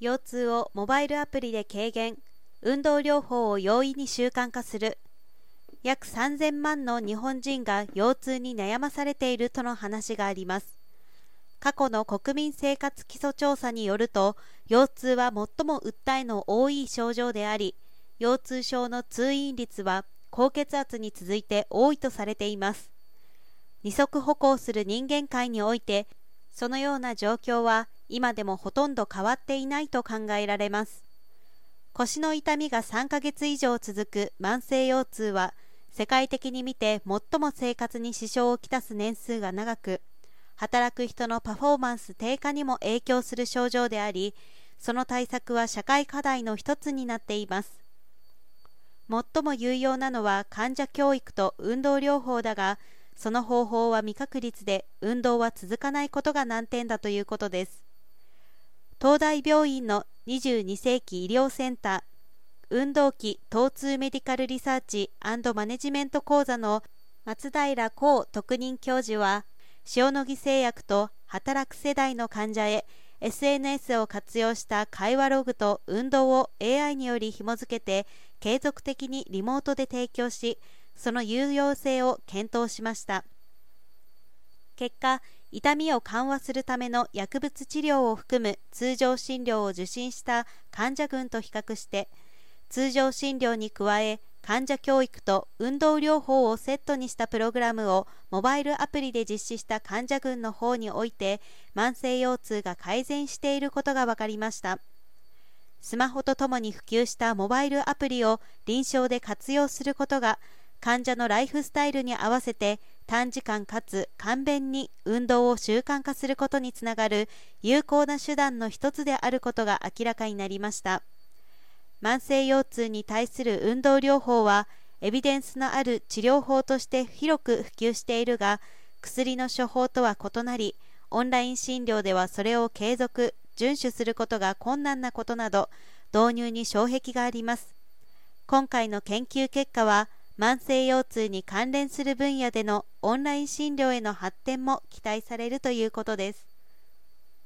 腰痛をモバイルアプリで軽減。運動療法を容易に習慣化する。約3000万の日本人が腰痛に悩まされているとの話があります。過去の国民生活基礎調査によると腰痛は最も訴えの多い症状であり腰痛症の通院率は高血圧に続いて多いとされています。二足歩行する人間界においてそのような状況は今でもほとんど変わっていないと考えられます。腰の痛みが3ヶ月以上続く慢性腰痛は世界的に見て最も生活に支障をきたす年数が長く働く人のパフォーマンス低下にも影響する症状でありその対策は社会課題の一つになっています。最も有用なのは患者教育と運動療法だがその方法は未確率で運動は続かないことが難点だということです。東大病院の22世紀医療センター運動器疼痛メディカルリサーチマネジメント講座の松平幸特任教授は塩野義製薬と働く世代の患者へ SNS を活用した会話ログと運動を AI により紐付けて継続的にリモートで提供しその有用性を検討しました。結果痛みを緩和するための薬物治療を含む通常診療を受診した患者群と比較して通常診療に加え患者教育と運動療法をセットにしたプログラムをモバイルアプリで実施した患者群の方において慢性腰痛が改善していることが分かりました。スマホとともに普及したモバイルアプリを臨床で活用することが患者のライフスタイルに合わせて短時間かつ簡便に運動を習慣化することにつながる有効な手段の一つであることが明らかになりました。慢性腰痛に対する運動療法はエビデンスのある治療法として広く普及しているが薬の処方とは異なりオンライン診療ではそれを継続遵守することが困難なことなど導入に障壁があります。今回の研究結果は慢性腰痛に関連する分野でのオンライン診療への発展も期待されるということです。